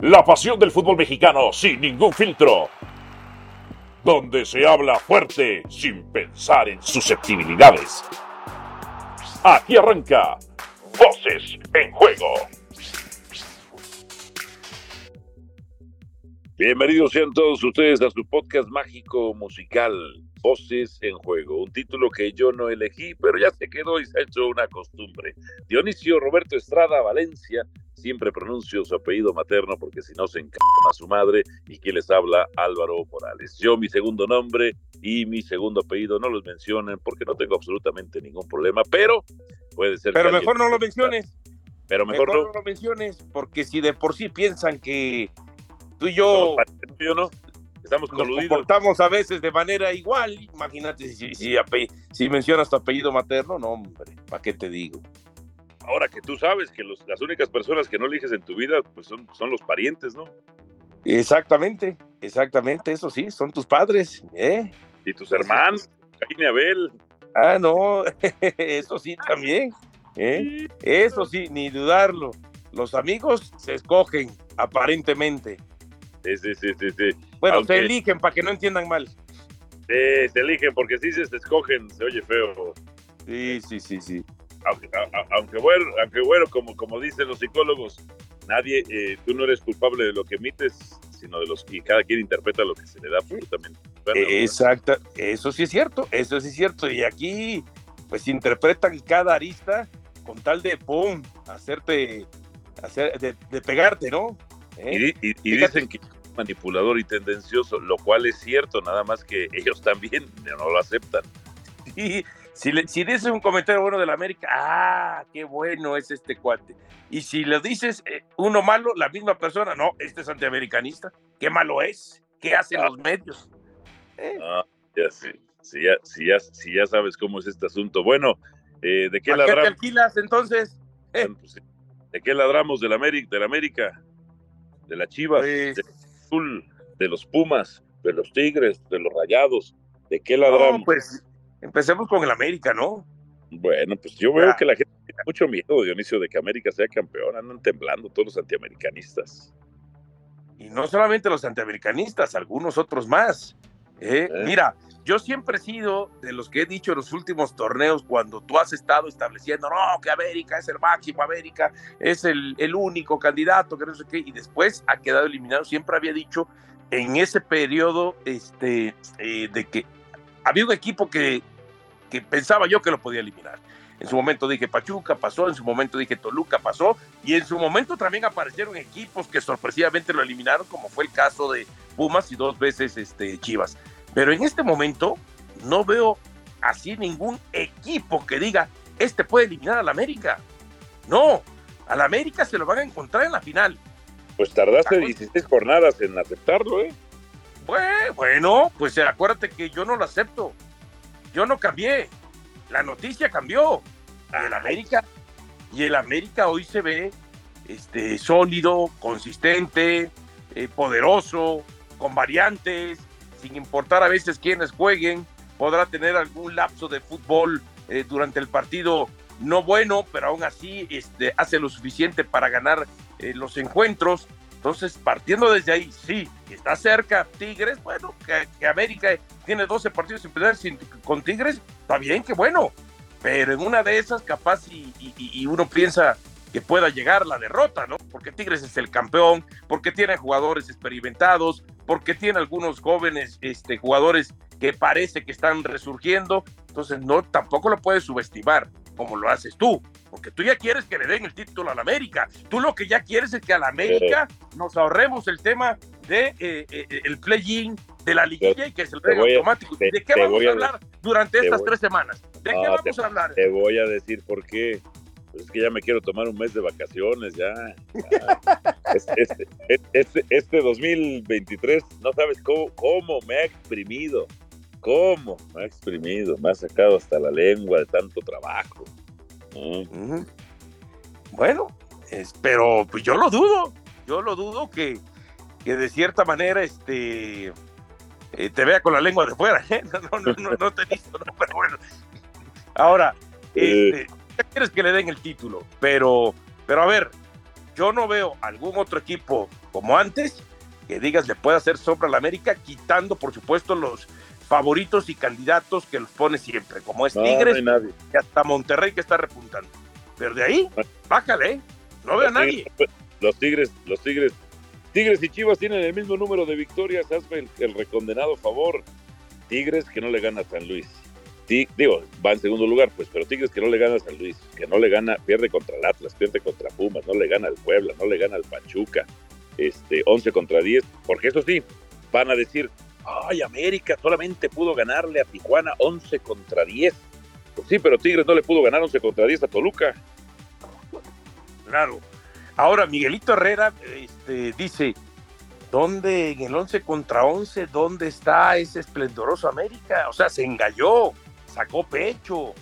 La pasión del fútbol mexicano sin ningún filtro. Donde se habla fuerte sin pensar en susceptibilidades. Aquí arranca Voces en Juego. Bienvenidos sean todos ustedes a su podcast mágico musical, Voces en Juego, un título que yo no elegí, pero ya se quedó y se ha hecho una costumbre. Dionisio Roberto Estrada Valencia, siempre pronuncio su apellido materno porque si no se encanta a su madre, y quien les habla, Álvaro Morales. Yo mi segundo nombre y mi segundo apellido no los mencionen porque no tengo absolutamente ningún problema, pero puede ser... Pero mejor no lo menciones. Pero mejor, mejor no. no lo menciones, porque si de por sí piensan que tú y yo yo no. Estamos nos coludidos. comportamos a veces de manera igual, imagínate si, si, ape- si mencionas tu apellido materno, no, hombre, ¿para qué te digo? Ahora que tú sabes que los- las únicas personas que no eliges en tu vida pues son, son los parientes, ¿no? Exactamente, exactamente, eso sí, son tus padres, ¿eh? Y tus hermanos, Caín y Abel. Ah, no, eso sí también, ¿eh? Eso sí, ni dudarlo. Los amigos se escogen, aparentemente. Sí, sí, sí, sí, sí. Bueno, Aunque- se eligen para que no entiendan mal. Sí, se eligen porque si se escogen, se oye feo. Sí, sí, sí, sí. Aunque, a- a- aunque bueno, aunque bueno como, como dicen los psicólogos, nadie, eh, tú no eres culpable de lo que emites, sino de los que cada quien interpreta lo que se le da absolutamente. Bueno, Exacto, eso sí es cierto, eso sí es cierto. Y aquí, pues interpretan cada arista con tal de, ¡pum!, hacerte, hacer, de, de pegarte, ¿no? ¿Eh? Y, di- y- dicen que manipulador y tendencioso, lo cual es cierto, nada más que ellos también no lo aceptan. Y si, le, si dices un comentario bueno de la América, ¡ah, qué bueno es este cuate! Y si le dices eh, uno malo, la misma persona, no, este es antiamericanista, qué malo es, qué hacen los medios. ¿Eh? Ah, ya sí, si ya, si ya, si ya sabes cómo es este asunto. Bueno, eh, ¿de qué ¿A qué te ladramos? alquilas entonces? Bueno, pues, ¿De qué ladramos del América, del América? De la Chivas, Pues- Azul, de los Pumas, de los Tigres, de los Rayados. ¿De qué ladramos? no, pues empecemos con el América, ¿no? Bueno, pues yo veo Ah. que la gente tiene mucho miedo, Dionisio, de que América sea campeón. Andan temblando todos los antiamericanistas. Y no solamente los antiamericanistas, algunos otros más. ¿eh? ¿Eh? Mira, yo siempre he sido de los que he dicho en los últimos torneos, cuando tú has estado estableciendo, no, que América es el máximo, América es el, único candidato, que no sé qué, y después ha quedado eliminado. Siempre había dicho en ese periodo este, eh, de que había un equipo que, que pensaba yo que lo podía eliminar. En su momento dije Pachuca pasó, en su momento dije Toluca pasó, y en su momento también aparecieron equipos que sorpresivamente lo eliminaron, como fue el caso de Pumas y dos veces este, Chivas. Pero en este momento no veo así ningún equipo que diga, este puede eliminar al América. No, al América se lo van a encontrar en la final. Pues tardaste Sacó- 16 jornadas en aceptarlo, ¿eh? Bue- Bueno, pues acuérdate que yo no lo acepto. Yo no cambié. La noticia cambió. Y el América, y el América hoy se ve este, sólido, consistente, eh, poderoso, con variantes, sin importar a veces quiénes jueguen. Podrá tener algún lapso de fútbol eh, durante el partido no bueno, pero aún así este, hace lo suficiente para ganar eh, los encuentros. Entonces, partiendo desde ahí, sí, está cerca Tigres, bueno, que, América tiene 12 partidos sin perder sin- con Tigres, está bien, que bueno, pero en una de esas capaz y, y- y uno piensa que pueda llegar la derrota, ¿no? Porque Tigres es el campeón, porque tiene jugadores experimentados, porque tiene algunos jóvenes este, jugadores que parece que están resurgiendo, entonces no, tampoco lo puedes subestimar como lo haces tú, porque tú ya quieres que le den el título al América, tú lo que ya quieres es que al América nos ahorremos el tema de eh, eh, el play-in de la liguilla y que se lo Te den a- automático. te- ¿De qué vamos a a- hablar durante te estas voy- tres semanas? ¿De qué vamos te- a hablar? Te voy a decir por qué. Pues es que ya me quiero tomar un mes de vacaciones, ya. ya. Este, este, este, este 2023, no sabes cómo, cómo me ha exprimido. ¿Cómo? Me ha exprimido, me ha sacado hasta la lengua de tanto trabajo. Mm. Bueno, es- pero pues yo lo dudo, yo lo dudo que, que de cierta manera este eh, te vea con la lengua de fuera, ¿eh? no, no, no, no te he visto, no, pero bueno. Ahora, Eh. este, ya quieres que le den el título, pero, pero a ver, yo no veo algún otro equipo como antes que digas le puede hacer sombra a la América, quitando por supuesto los favoritos y candidatos que los pone siempre, como es Tigres y hasta Monterrey que está repuntando. Pero de ahí, bájale, ¿eh? no veo a nadie. Los Tigres, los Tigres, Tigres y Chivas tienen el mismo número de victorias, hazme el, recondenado favor. Tigres que no le gana a San Luis. Digo, va en segundo lugar, pues, pero Tigres que no le gana a San Luis, que no le gana, pierde contra el Atlas, pierde contra Pumas, no le gana al Puebla, no le gana al Pachuca, este, 11 contra 10, porque eso sí, van a decir, ay, América solamente pudo ganarle a Tijuana 11 contra 10. Pues sí, pero Tigres no le pudo ganar 11 contra 10 a Toluca. Claro. Ahora, Miguelito Herrera este, dice, ¿dónde en el 11 contra 11, dónde está ese esplendoroso América? O sea, se engalló, sacó pecho,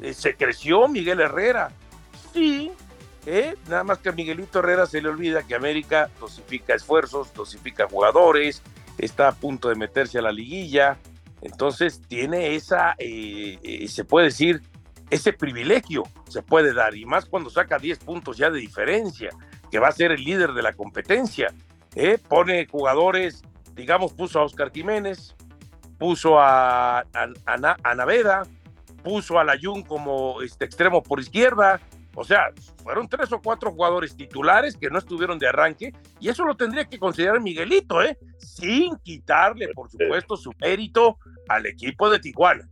eh, se creció Miguel Herrera. Sí, ¿eh? nada más que a Miguelito Herrera se le olvida que América dosifica esfuerzos, dosifica jugadores, está a punto de meterse a la liguilla, entonces tiene esa, eh, se puede decir, ese privilegio se puede dar, y más cuando saca 10 puntos ya de diferencia, que va a ser el líder de la competencia. Pone jugadores, digamos, puso a Oscar Jiménez, puso a, a, Naveda, puso a Layun como este extremo por izquierda, o sea, fueron tres o cuatro jugadores titulares que no estuvieron de arranque y eso lo tendría que considerar Miguelito, ¿eh? Sin quitarle, por supuesto, su mérito al equipo de Tijuana.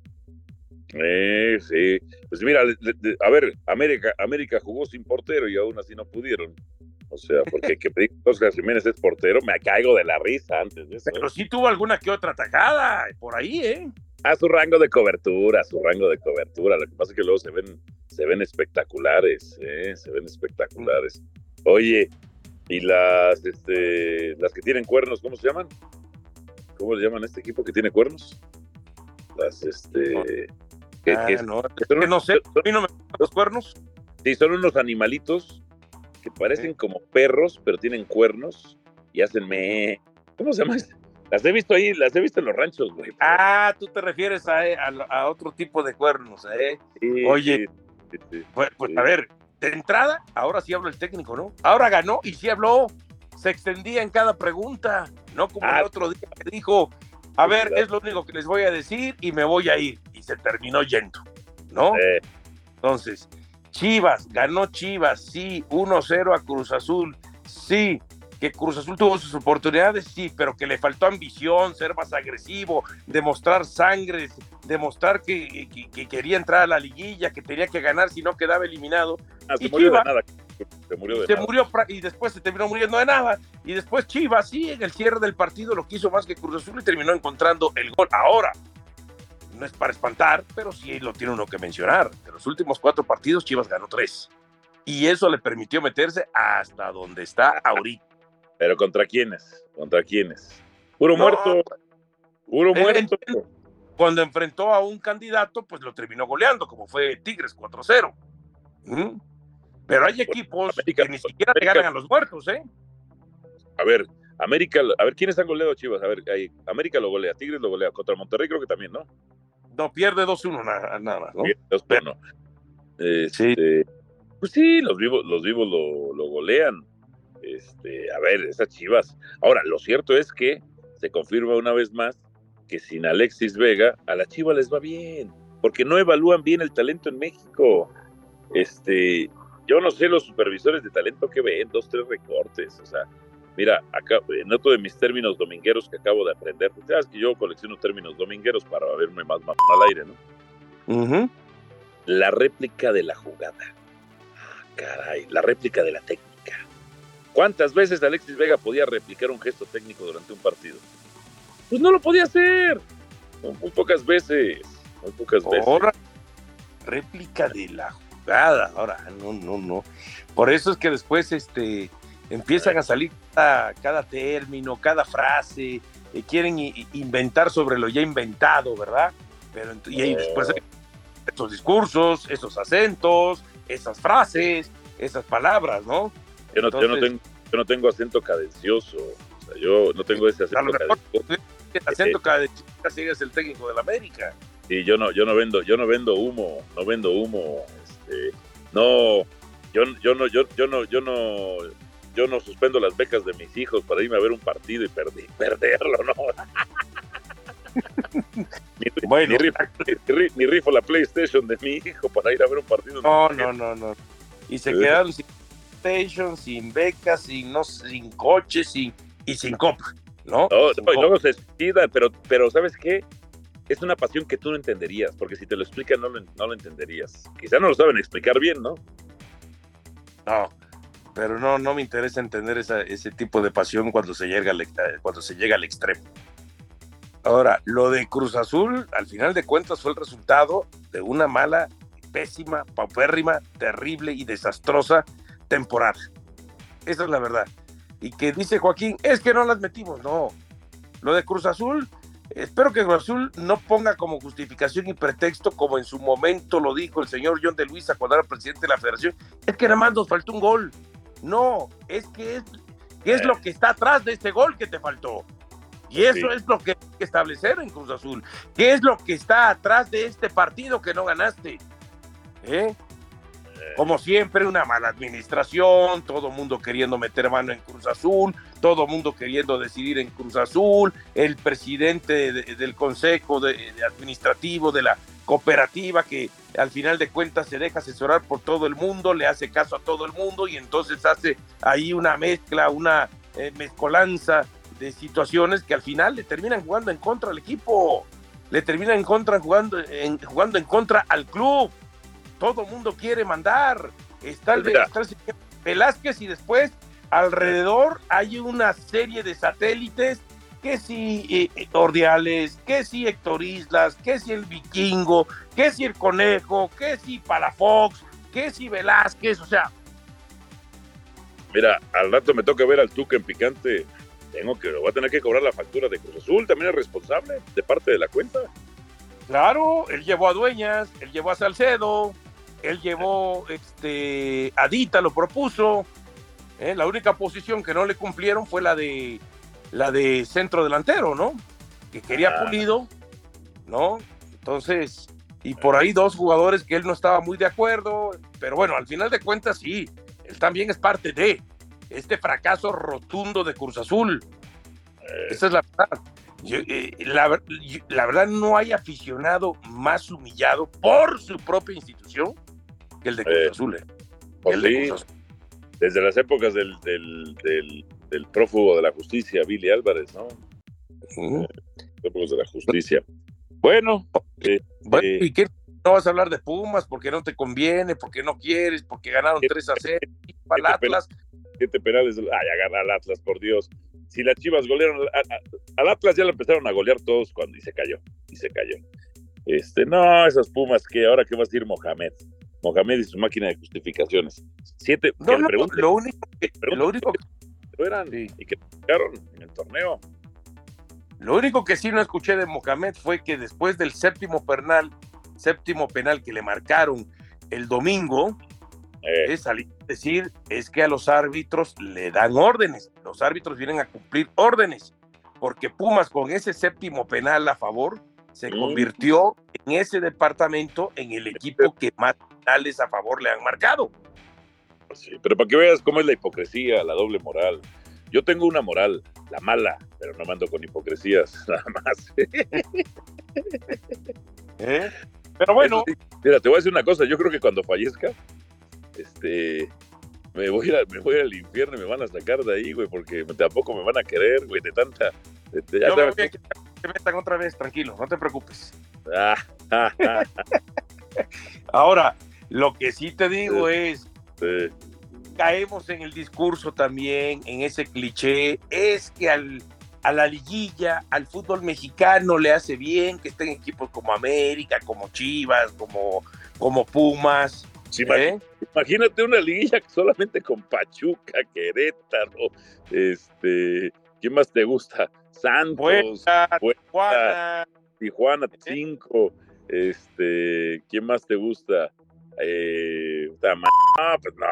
Eh, sí, pues mira, a ver, América, América jugó sin portero y aún así no pudieron. O sea, porque que Oscar Jiménez es portero, me caigo de la risa antes de eso. Pero sí tuvo alguna que otra atacada por ahí, ¿eh? A su rango de cobertura, a su rango de cobertura. Lo que pasa es que luego se ven, se ven espectaculares, ¿eh? Se ven espectaculares. Oye, y las, este, las que tienen cuernos, ¿cómo se llaman? ¿Cómo le llaman a este equipo que tiene cuernos? Las, este... Que, ah, no, no sé, a mí no me los cuernos. Sí, son unos animalitos que parecen como perros, pero tienen cuernos y hacen me. ¿Cómo se llama? Las he visto ahí, las he visto en los ranchos, güey. Ah, tú te refieres a, a, otro tipo de cuernos, ¿eh? Oye, pues, pues a ver, de entrada, ahora sí habla el técnico, ¿no? Ahora ganó y sí habló, se extendía en cada pregunta, no como el ah. otro día que dijo, a ver, es lo único que les voy a decir y me voy a ir. Y se terminó yendo, ¿no? Entonces, Chivas, ganó Chivas, sí, 1-0 a Cruz Azul, sí, que Cruz Azul tuvo sus oportunidades, sí, pero que le faltó ambición, ser más agresivo, demostrar sangre, demostrar que, quería entrar a la liguilla, que tenía que ganar si no quedaba eliminado. Ah, y se murió de nada. Se murió de se murió y después se terminó muriendo de nada. Y después Chivas, sí, en el cierre del partido lo quiso más que Cruz Azul y terminó encontrando el gol. Ahora, no es para espantar, pero sí lo tiene uno que mencionar. De los últimos cuatro partidos, Chivas ganó tres. Y eso le permitió meterse hasta donde está ahorita. ¿Pero contra quiénes? ¿Contra quiénes? Puro muerto. Puro muerto. Cuando enfrentó a un candidato, pues lo terminó goleando, como fue Tigres 4-0. ¿Mm? Pero hay equipos que ni siquiera le ganan a los muertos, ¿eh? A ver, América, a ver, ¿quiénes han goleado Chivas? A ver, ahí, América lo golea, Tigres lo golea, contra Monterrey creo que también, ¿no? No, pierde 2-1 nada, nada, ¿no? sí. Este, pues sí, los vivos, los vivos lo, golean. Este, a ver, esas chivas. Ahora, lo cierto es que se confirma una vez más que sin Alexis Vega, a la chiva les va bien, porque no evalúan bien el talento en México. Este, yo no sé los supervisores de talento que ven, dos, tres recortes, o sea, Mira, acá, en otro de mis términos domingueros que acabo de aprender, pues sabes que yo colecciono términos domingueros para verme más, más al aire, ¿no? La réplica de la jugada. Ah, caray, la réplica de la técnica. ¿Cuántas veces Alexis Vega podía replicar un gesto técnico durante un partido? Pues no lo podía hacer. Muy pocas veces. Muy pocas veces. Ahora, réplica de la jugada. Ahora, no, no, no. Por eso es que después, este, empiezan a salir cada, término, cada frase, eh, quieren inventar sobre lo ya inventado, ¿verdad? Pero y ahí después esos discursos, esos acentos, esas frases, esas palabras, ¿no? Yo no, tengo, yo no tengo acento cadencioso, o sea, yo no tengo ese acento cadencioso. El acento cadencioso es el técnico de la América. Sí, yo no, yo no vendo, yo no vendo humo, no vendo humo, este, no, yo, yo no, yo, yo no, yo no yo no suspendo las becas de mis hijos para irme a ver un partido y perderlo, ¿no? ni, bueno, ni, rifo, la PlayStation de mi hijo para ir a ver un partido. No, no, no, no. Y se quedaron sin PlayStation, sin becas, sin, no, sin coches sin, y sin copa, ¿no? y luego se suicida, pero, pero ¿sabes qué? Es una pasión que tú no entenderías, porque si te lo explican no lo, no lo entenderías. Quizá no lo saben explicar bien, ¿no? No, pero no, no me interesa entender ese tipo de pasión cuando se, llega al, cuando se llega al extremo. Ahora, lo de Cruz Azul, al final de cuentas, fue el resultado de una mala, pésima, paupérrima, terrible y desastrosa temporada. Esa es la verdad. Y que dice Joaquín, es que no las metimos. No. Lo de Cruz Azul, espero que Cruz Azul no ponga como justificación y pretexto, como en su momento lo dijo el señor John de Luisa cuando era presidente de la federación, es que nada más nos faltó un gol. No, es que es, es lo que está atrás de este gol que te faltó. Y eso es lo que hay que establecer en Cruz Azul. ¿Qué es lo que está atrás de este partido que no ganaste? ¿Eh? Eh. Como siempre, una mala administración, todo mundo queriendo meter mano en Cruz Azul, todo mundo queriendo decidir en Cruz Azul, el presidente del consejo administrativo de la cooperativa que al final de cuentas se deja asesorar por todo el mundo, le hace caso a todo el mundo y entonces hace ahí una mezcla, una eh, mezcolanza de situaciones que al final le terminan jugando en contra al equipo, le terminan en contra jugando en, jugando en contra al club. Todo mundo quiere mandar. Está el, Velázquez y después alrededor hay una serie de satélites que si eh, eh, Ordiales, que si Héctor Islas, que si el Vikingo, que si el Conejo, que si Palafox, que si Velázquez, o sea. Mira, al rato me toca ver al Tuca en picante tengo que, voy a tener que cobrar la factura de Cruz Azul, también es responsable de parte de la cuenta. Claro, él llevó a Dueñas, él llevó a Salcedo, él llevó este Adita lo propuso. ¿eh? La única posición que no le cumplieron fue la de la de centro delantero, ¿no? Que quería ah. Pulido, ¿no? Entonces, y por ahí dos jugadores que él no estaba muy de acuerdo, pero bueno, al final de cuentas sí, él también es parte de este fracaso rotundo de Cruz Azul. Esa es la verdad. Eh, la, verdad no hay aficionado más humillado por su propia institución que el de Cruz eh, Azul. Eh. Pues Desde las épocas del, del, prófugo de la justicia, Billy Álvarez, ¿no? épocas de la justicia. Bueno, ¿y qué? No vas a hablar de Pumas porque no te conviene, porque no quieres, porque ganaron 3 a 0 para Atlas siete penales. Ay, agarra al Atlas, por Dios. Si las Chivas golearon al Atlas, ya lo empezaron a golear todos cuando y se cayó. Y se cayó. Este, no, esas Pumas que ahora que va a decir Mohamed. Mohamed y su máquina de justificaciones. Siete. No, no, lo único que, lo único que eran y que en el torneo. Lo único que sí no escuché de Mohamed fue que después del séptimo penal, séptimo penal que le marcaron el domingo, eh. es salir a decir es que a los árbitros le dan órdenes, los árbitros vienen a cumplir órdenes, porque Pumas con ese séptimo penal a favor se mm. convirtió en ese departamento en el equipo que más penales a favor le han marcado. Sí, pero para que veas cómo es la hipocresía, la doble moral. Yo tengo una moral, la mala, pero no mando con hipocresías, nada más. ¿Eh? Pero bueno. mira, te voy a decir una cosa, yo creo que cuando fallezca, este, me voy, a, me voy al infierno y me van a sacar de ahí, güey, porque tampoco me van a querer, güey, de tanta... Yo me voy a que te metan otra vez, tranquilo, no te preocupes. Ahora, lo que sí te digo es, caemos en el discurso también, en ese cliché, es que al, a la liguilla, al fútbol mexicano le hace bien que estén equipos como América, como Chivas, como, como Pumas, ¿Eh? Imagínate una liguilla solamente con Pachuca, Querétaro, este, ¿quién más te gusta? Santos, Tijuana, Tijuana 5, ¿Eh? este, ¿quién más te gusta? Eh, no, pues no,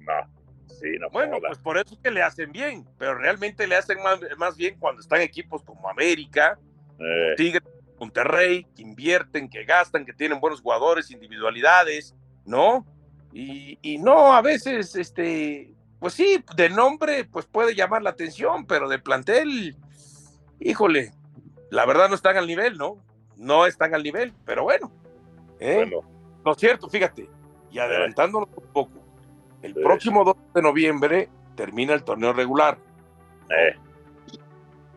no. Sí, no bueno, pues por eso es que le hacen bien, pero realmente le hacen más, bien cuando están equipos como América, Tigre, Monterrey, que invierten, que gastan, que tienen buenos jugadores, individualidades, ¿no? Y, no, a veces, este, pues sí, de nombre, pues puede llamar la atención, pero de plantel, híjole, la verdad no están al nivel, ¿no? No están al nivel, pero bueno. ¿eh? bueno. No es cierto, fíjate, y adelantándonos un poco, el próximo 2 de noviembre termina el torneo regular. Eh.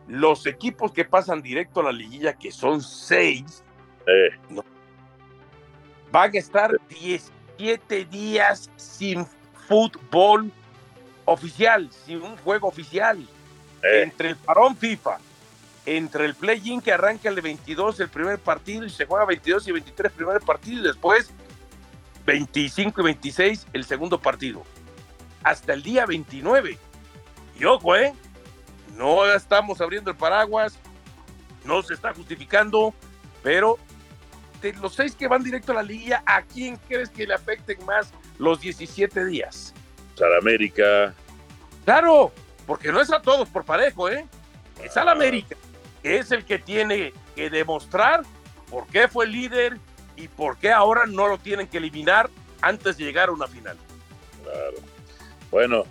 Los equipos que pasan directo a la liguilla, que son seis, eh. van a estar 17 días sin fútbol oficial, sin un juego oficial. Eh. Entre el parón FIFA, entre el play-in que arranca el 22, el primer partido, y se juega 22 y 23 el primer partido, y después 25 y 26 el segundo partido. Hasta el día 29. Y ojo, ¿eh? No estamos abriendo el paraguas, no se está justificando, pero de los seis que van directo a la liga, ¿a quién crees que le afecten más los 17 días? Al América. Claro, porque no es a todos por parejo, ¿eh? Es al ah. América, que es el que tiene que demostrar por qué fue líder y por qué ahora no lo tienen que eliminar antes de llegar a una final. Claro. Bueno,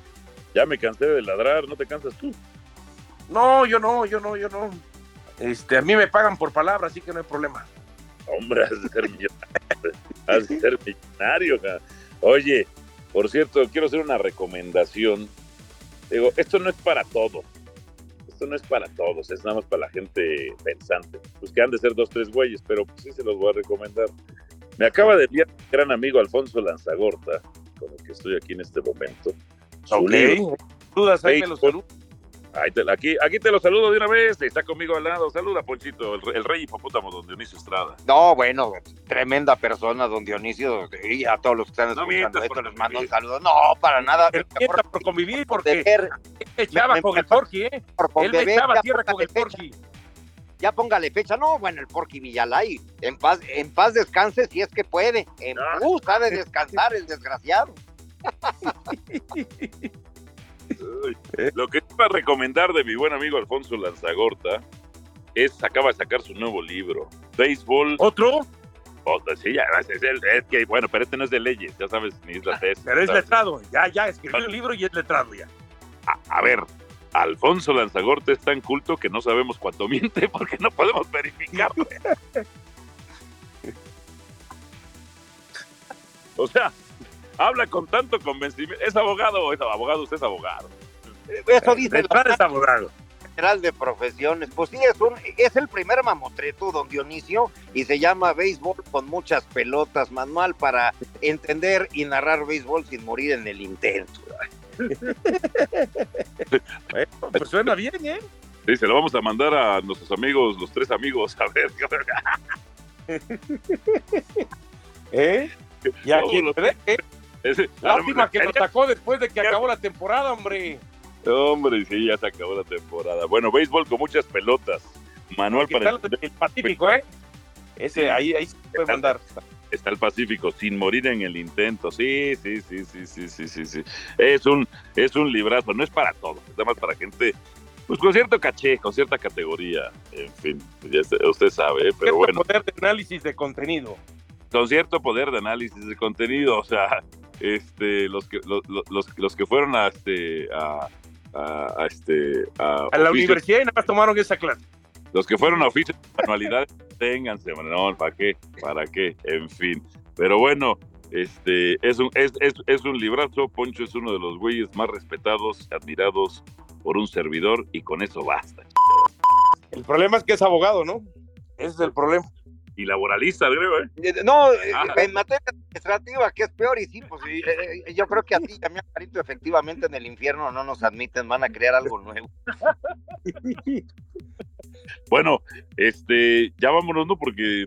ya me cansé de ladrar, ¿no te cansas tú? No, yo no, yo no, yo no. Este, a mí me pagan por palabra, así que no hay problema. Hombre, has de ser millonario. has de ser millonario. Oye, por cierto, quiero hacer una recomendación. Digo, esto no es para todos. Esto no es para todos, es nada más para la gente pensante. Pues que han de ser dos, tres güeyes, pero pues sí se los voy a recomendar. Me acaba de enviar un gran amigo Alfonso Lanzagorta, con el que estoy aquí en este momento. Ok. Dudas, ahí me los aquí, aquí te lo saludo de una vez. Está conmigo al lado. Saluda, Ponchito, el, rey hipopótamo, don Dionisio Estrada. No, bueno, tremenda persona, don Dionisio. Y a todos los que están escuchando esto les mando un saludo. No, para nada. Por, por, convivir, porque echaba con el Porky, ¿eh? Él me echaba tierra con el Porky. Ya póngale fecha. No, bueno, el Porky Villalay. En paz, en paz descanse si es que puede. En ah. paz sabe descansar el desgraciado. Lo que iba a recomendar de mi buen amigo Alfonso Lanzagorta es, acaba de sacar su nuevo libro, Béisbol. ¿Otro? sí, ya, es, el, que, bueno, pero este no es de leyes, ya sabes, ni es la tesis. Pero es letrado, ya, ya, escribió el libro y es letrado ya. A, ver, Alfonso Lanzagorta es tan culto que no sabemos cuánto miente porque no podemos verificarlo. o sea, habla con tanto convencimiento. ¿Es abogado es abogado? Usted es abogado. Eso dice el es abogado. General de profesiones. Pues sí, es, un, es el primer mamotreto, don Dionisio, y se llama Béisbol con muchas pelotas, manual para entender y narrar béisbol sin morir en el intento. pues suena bien, ¿eh? Sí, se lo vamos a mandar a nuestros amigos, los tres amigos, a ver. ¿Eh? ¿Y a quién? ¿Eh? Lástima que lo sacó después de que acabó la temporada, hombre. Hombre, sí, ya se acabó la temporada. Bueno, béisbol con muchas pelotas. Manual para el... Pacífico, ¿eh? Ese, ahí, ahí se puede mandar. Está el Pacífico, sin morir en el intento. Sí, sí, sí, sí, sí, sí, sí, sí. Es un, es un librazo, no es para todos, es nada más para gente pues con cierto caché, con cierta categoría, en fin, ya usted sabe, ¿eh? pero bueno. poder de análisis de contenido. Con cierto poder de análisis de contenido, o sea, este, los que, los, los, los que fueron a, este, a, a, este, a, la universidad y nada más tomaron esa clase. Los que fueron a oficio de manualidades, ténganse, no, ¿para qué? ¿Para qué? En fin. Pero bueno, este, es un, es, es, es un librazo. Poncho es uno de los güeyes más respetados, admirados por un servidor y con eso basta. El problema es que es abogado, ¿no? Ese es el problema y laboralista, creo, ¿eh? eh no, eh, ah. en materia administrativa, que es peor, y sí, pues eh, yo creo que a ti y a mí, Carito, efectivamente en el infierno no nos admiten, van a crear algo nuevo. bueno, este, ya vámonos, ¿no? Porque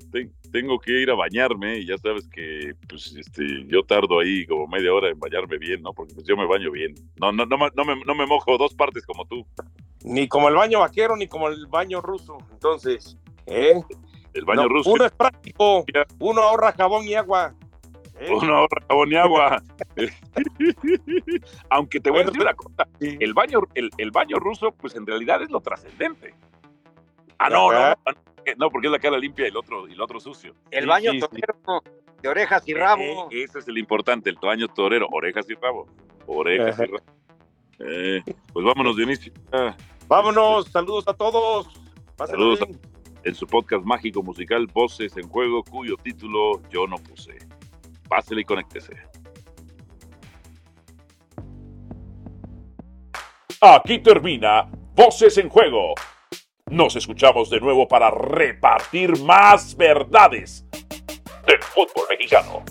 tengo que ir a bañarme y ya sabes que, pues, este, yo tardo ahí como media hora en bañarme bien, ¿no? Porque pues, yo me baño bien. No, no, no, no, me, no me mojo dos partes como tú. Ni como el baño vaquero, ni como el baño ruso. Entonces, ¿eh? El baño ruso. Uno es práctico, uno ahorra jabón y agua. ¿eh? Uno ahorra jabón y agua. Aunque te voy a decir una cosa, el baño, el, baño ruso, pues en realidad es lo trascendente. Ah, no, no, no, porque es la cara limpia y el otro, y el otro sucio. El baño torero de orejas y rabo. Eh, ese es el importante, el baño torero, orejas y rabo. Orejas y rabo. Eh, pues vámonos, Dionisio. Ah, Vámonos, saludos a todos. Pásenlo Saludos. bien. En su podcast mágico musical Voces en Juego, cuyo título yo no puse. Pásele y conéctese. Aquí termina Voces en Juego. Nos escuchamos de nuevo para repartir más verdades del fútbol mexicano.